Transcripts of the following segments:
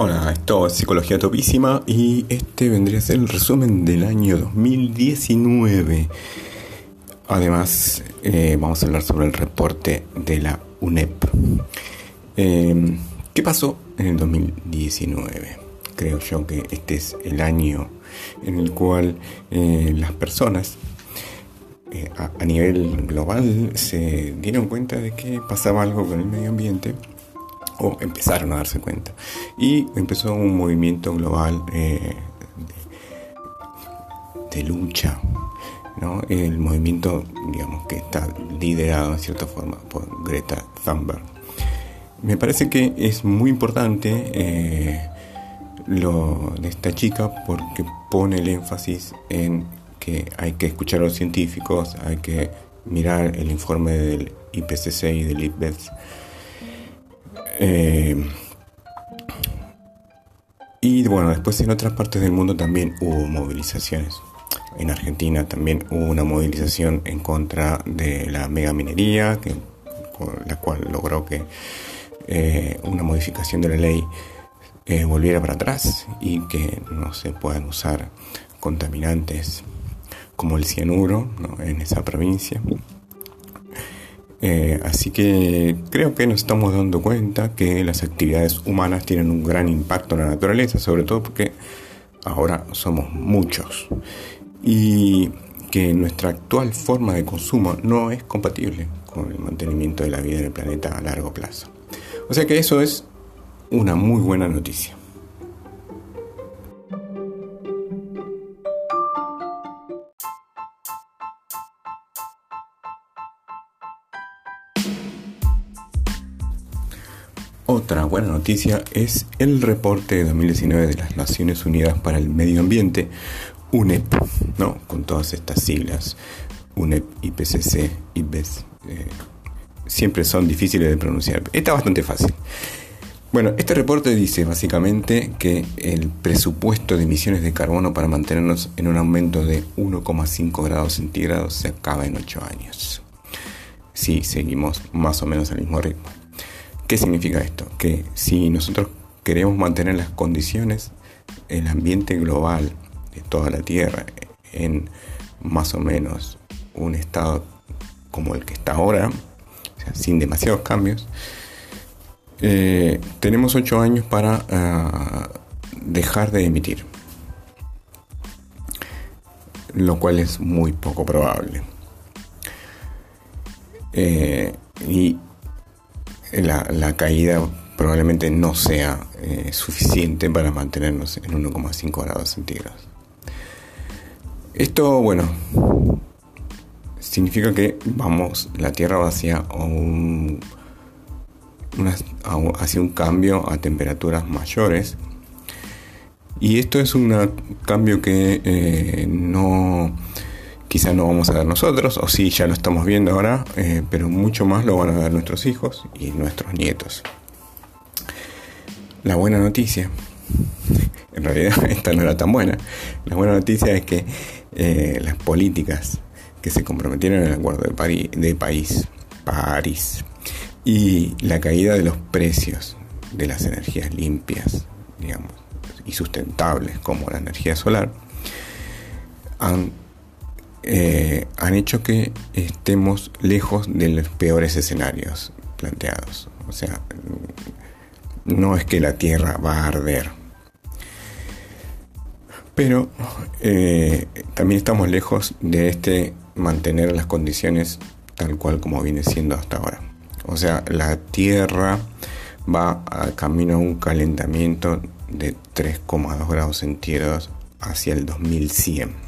Hola, esto es Psicología Topísima y este vendría a ser el resumen del año 2019. Además, eh, vamos a hablar sobre el reporte de la UNEP. Eh, ¿Qué pasó en el 2019? Creo yo que este es el año en el cual eh, las personas a, a nivel global se dieron cuenta de que pasaba algo con el medio ambiente o empezaron a darse cuenta. Y empezó un movimiento global eh, de, lucha, ¿no? el movimiento, digamos, que está liderado en cierta forma por Greta Thunberg. Me parece que es muy importante eh, lo de esta chica porque pone el énfasis en que hay que escuchar a los científicos, hay que mirar el informe del IPCC y del IPBES eh, y bueno, después en otras partes del mundo también hubo movilizaciones. En Argentina también hubo una movilización en contra de la megaminería, que, con la cual logró que eh, una modificación de la ley eh, volviera para atrás y que no se puedan usar contaminantes como el cianuro en esa provincia. Eh, así que creo que nos estamos dando cuenta que las actividades humanas tienen un gran impacto en la naturaleza, sobre todo porque ahora somos muchos y que nuestra actual forma de consumo no es compatible con el mantenimiento de la vida en el planeta a largo plazo. O sea que eso es una muy buena noticia. Otra buena noticia es el reporte de 2019 de las Naciones Unidas para el Medio Ambiente, UNEP, ¿no? con todas estas siglas, UNEP, IPCC, IPBES, eh, siempre son difíciles de pronunciar. Está bastante fácil. Bueno, este reporte dice básicamente que el presupuesto de emisiones de carbono para mantenernos en un aumento de 1,5 grados centígrados se acaba en 8 años. Si seguimos más o menos al mismo ritmo. ¿Qué significa esto? Que si nosotros queremos mantener las condiciones, el ambiente global de toda la Tierra en más o menos un estado como el que está ahora, sin demasiados cambios, eh, tenemos ocho años para ah, dejar de emitir, lo cual es muy poco probable. Eh, y la, caída probablemente no sea eh, suficiente para mantenernos en 1,5 grados centígrados. Esto, bueno, significa que vamos, la Tierra va hacia un, hacia un cambio a temperaturas mayores. Y esto es un cambio que eh, no quizá no vamos a ver nosotros, o sí, ya lo estamos viendo ahora, eh, pero mucho más lo van a ver nuestros hijos y nuestros nietos. La buena noticia, en realidad esta no era tan buena, la buena noticia es que eh, las políticas que se comprometieron en el acuerdo de, París, París, y la caída de los precios de las energías limpias, digamos, y sustentables como la energía solar, han eh, han hecho que estemos lejos de los peores escenarios planteados. O sea, no es que la Tierra va a arder. Pero eh, también estamos lejos de este mantener las condiciones tal cual como viene siendo hasta ahora. O sea, la Tierra va a camino a un calentamiento de 3,2 grados centígrados hacia el 2100.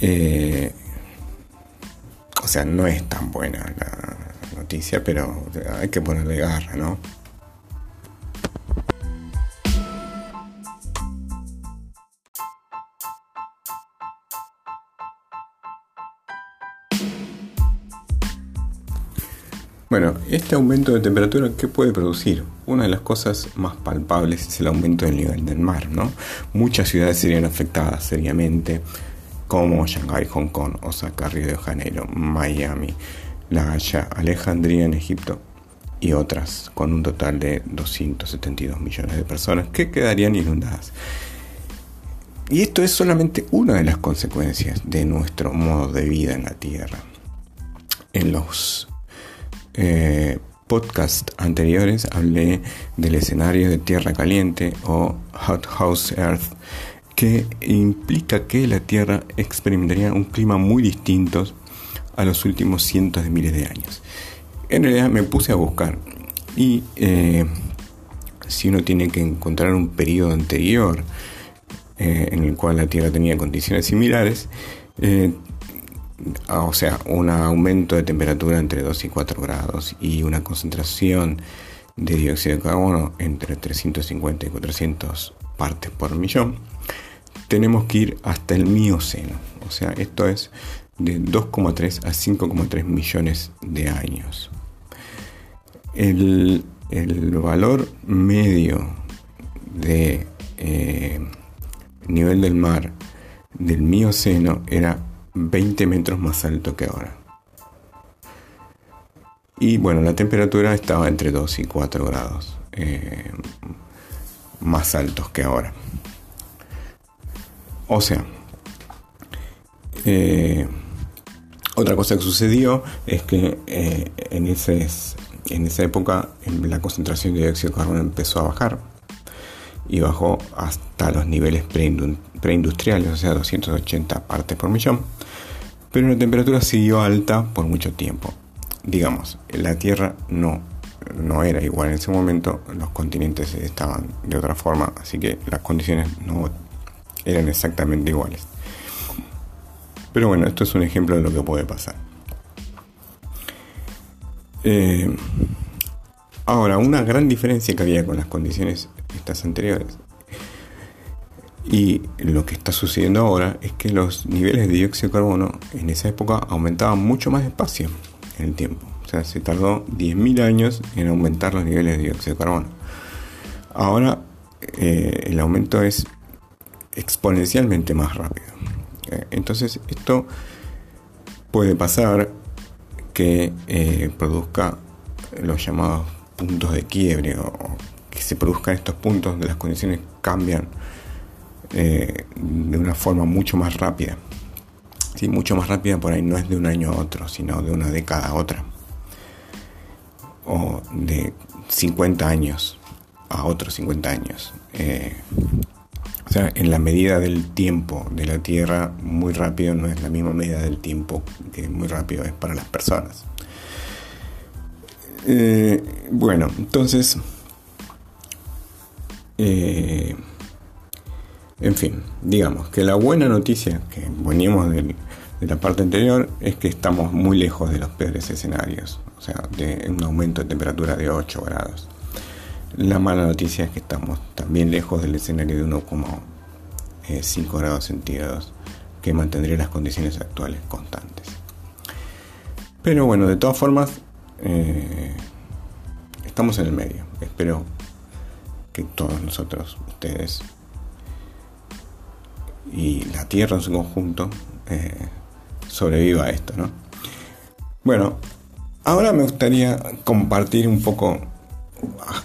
Eh, o sea, no es tan buena la noticia, pero hay que ponerle garra, ¿no? Bueno, este aumento de temperatura, ¿qué puede producir? Una de las cosas más palpables es el aumento del nivel del mar, ¿no? Muchas ciudades serían afectadas seriamente como Shanghai, Hong Kong, Osaka, Río de Janeiro, Miami, La Haya, Alejandría en Egipto y otras con un total de 272 millones de personas que quedarían inundadas. Y esto es solamente una de las consecuencias de nuestro modo de vida en la Tierra. En los eh, podcasts anteriores hablé del escenario de Tierra Caliente o Hot House Earth, implica que la Tierra experimentaría un clima muy distinto a los últimos cientos de miles de años. En realidad me puse a buscar y eh, si uno tiene que encontrar un periodo anterior eh, en el cual la Tierra tenía condiciones similares, eh, o sea, un aumento de temperatura entre 2 y 4 grados y una concentración de dióxido de carbono entre 350 y 400 partes por millón, tenemos que ir hasta el Mioceno. O sea, esto es de 2,3 a 5,3 millones de años. El, valor medio de eh, nivel del mar del Mioceno era 20 metros más alto que ahora. Y bueno, la temperatura estaba entre 2 y 4 grados eh, más altos que ahora. O sea, eh, otra cosa que sucedió es que eh, en, ese, en esa época la concentración de dióxido de carbono empezó a bajar y bajó hasta los niveles preindustriales, o sea, 280 partes por millón. Pero la temperatura siguió alta por mucho tiempo. Digamos, la Tierra no, no era igual en ese momento, los continentes estaban de otra forma, así que las condiciones no eran exactamente iguales. Pero bueno, esto es un ejemplo de lo que puede pasar. Eh, ahora, una gran diferencia que había con las condiciones estas anteriores y lo que está sucediendo ahora es que los niveles de dióxido de carbono en esa época aumentaban mucho más despacio en el tiempo. O sea, se tardó 10.000 años en aumentar los niveles de dióxido de carbono. Ahora eh, el aumento es exponencialmente más rápido. Eh, entonces esto puede pasar que eh, produzca los llamados puntos de quiebre o que se produzcan estos puntos donde las condiciones cambian eh, de una forma mucho más rápida. Sí, mucho más rápida por ahí no es de un año a otro, sino de una década a otra. O de 50 años a otros 50 años. O sea, en la medida del tiempo de la Tierra, muy rápido no es la misma medida del tiempo que muy rápido es para las personas. Eh, bueno, entonces, eh, en fin, digamos que la buena noticia que veníamos de la parte anterior es que estamos muy lejos de los peores escenarios, o sea, de un aumento de temperatura de 8 grados. La mala noticia es que estamos también lejos del escenario de 1,5 grados centígrados que mantendría las condiciones actuales constantes. Pero bueno, de todas formas, eh, estamos en el medio. Espero que todos nosotros, ustedes y la Tierra en su conjunto, eh, sobreviva a esto, ¿no? Bueno, ahora me gustaría compartir un poco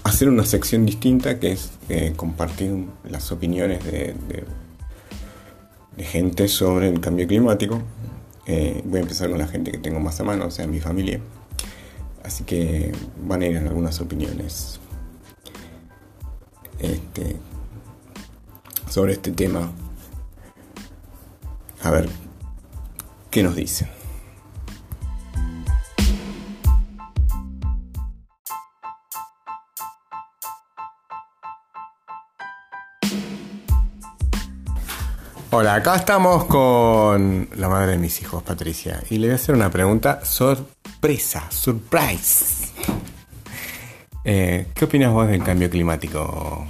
hacer una sección distinta que es eh, compartir las opiniones de, gente sobre el cambio climático. Eh, voy a empezar con la gente que tengo más a mano, o sea, mi familia. Así que van a ir algunas opiniones este, sobre este tema. A ver qué nos dicen. Hola, acá estamos con la madre de mis hijos, Patricia, y le voy a hacer una pregunta sorpresa, surprise. Eh, ¿Qué opinas vos del cambio climático?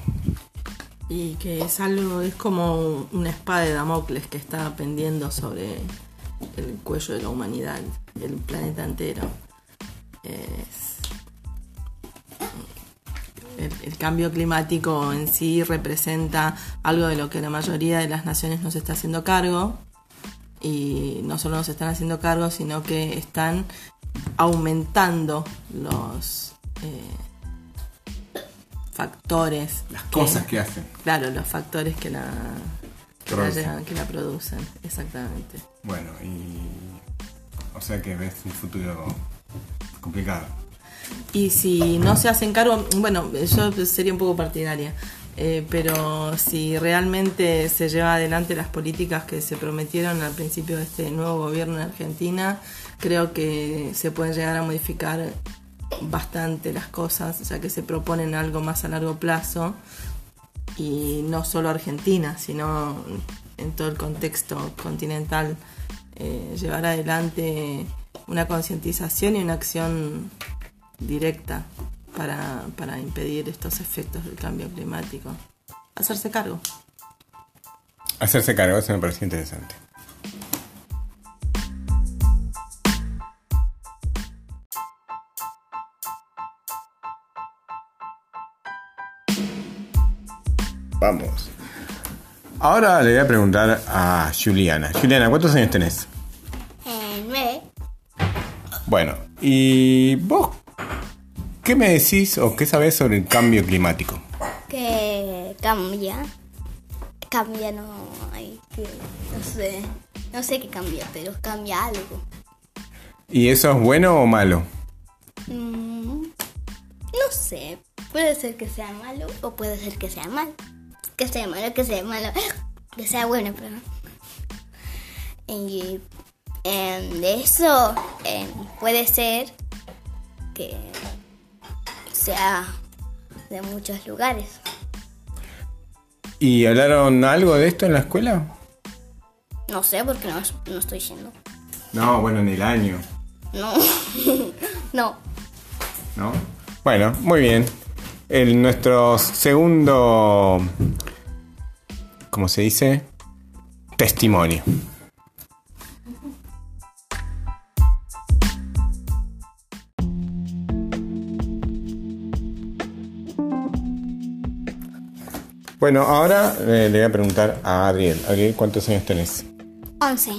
Y que es algo, es como una espada de Damocles que está pendiendo sobre el cuello de la humanidad, el planeta entero. Es el, cambio climático en sí representa algo de lo que la mayoría de las naciones no se está haciendo cargo. Y no solo no se están haciendo cargo, sino que están aumentando los, eh, factores. Las cosas que hacen. Claro, los factores que la, que la, que la producen, exactamente. Bueno, y. O sea que ves un futuro complicado. Y si no se hacen cargo, bueno, yo sería un poco partidaria, eh, pero si realmente se lleva adelante las políticas que se prometieron al principio de este nuevo gobierno en Argentina, creo que se pueden llegar a modificar bastante las cosas, ya que se proponen algo más a largo plazo. Y no solo Argentina, sino en todo el contexto continental, eh, llevar adelante una concientización y una acción directa para, para impedir estos efectos del cambio climático. Hacerse cargo. Hacerse cargo, eso me pareció interesante. Vamos. Ahora le voy a preguntar a Juliana. Juliana, ¿cuántos años tenés? Eh, nueve. Bueno, ¿y vos qué me decís o qué sabés sobre el cambio climático? Que cambia. Cambia, no hay que. No sé. No sé qué cambia, pero cambia algo. ¿Y eso es bueno o malo? Mm, no sé. Puede ser que sea malo o puede ser que sea mal. Que sea malo, que sea malo. Que sea bueno, perdón. Y em, de eso em, puede ser que sea de muchos lugares. ¿Y hablaron algo de esto en la escuela? No sé porque no, no estoy yendo. No, bueno, en el año, No. no. ¿no? Bueno, muy bien. El, nuestro segundo, ¿cómo se dice? Testimonio. Bueno, ahora eh, le voy a preguntar a Adriel. Adriel, ¿cuántos años tenés? 11.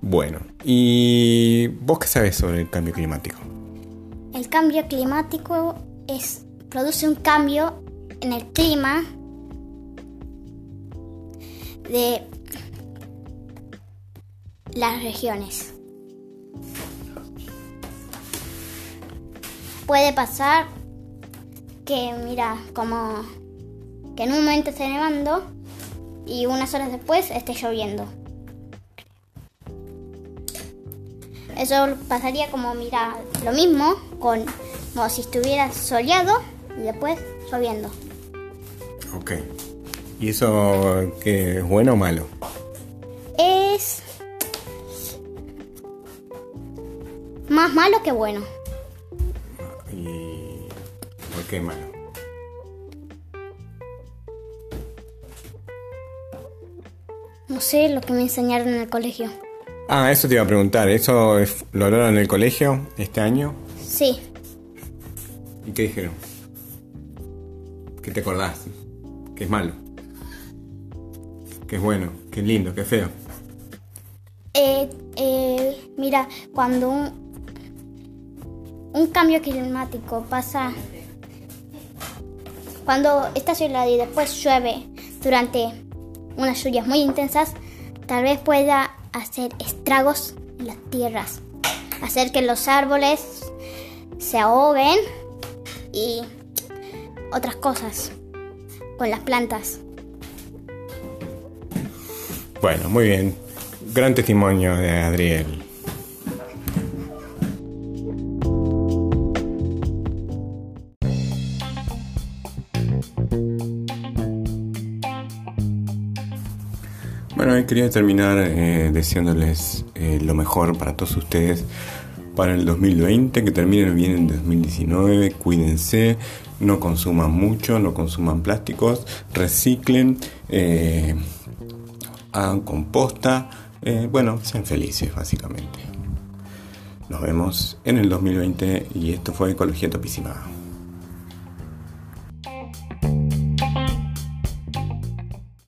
Bueno, ¿y vos qué sabés sobre el cambio climático? El cambio climático es produce un cambio en el clima de las regiones. Puede pasar que, mira, como que en un momento esté nevando y unas horas después esté lloviendo. Eso pasaría como, mira, lo mismo con como si estuviera soleado y después lloviendo. Ok. ¿Y eso qué es bueno o malo? Es más malo que bueno. ¿Y por qué malo? Sé lo que me enseñaron en el colegio. Ah, eso te iba a preguntar. ¿Eso es- lo hablaron en el colegio este año? Sí, ¿Y qué dijeron? ¿Qué te acordás? ¿Qué es malo? ¿Qué es bueno? ¿Qué es lindo? ¿Qué es feo? Eh, eh, mira, cuando un, un cambio climático pasa, cuando está soleado y después llueve durante unas lluvias muy intensas, tal vez pueda hacer estragos en las tierras, hacer que los árboles se ahoguen y otras cosas con las plantas. Bueno, muy bien. Gran testimonio de Adriel. Quería terminar eh, deseándoles eh, lo mejor para todos ustedes para el 2020, que terminen bien en 2019, cuídense, no consuman mucho, no consuman plásticos, reciclen, eh, hagan composta, eh, bueno, sean felices básicamente. Nos vemos en el 2020 y esto fue Ecología Topísima.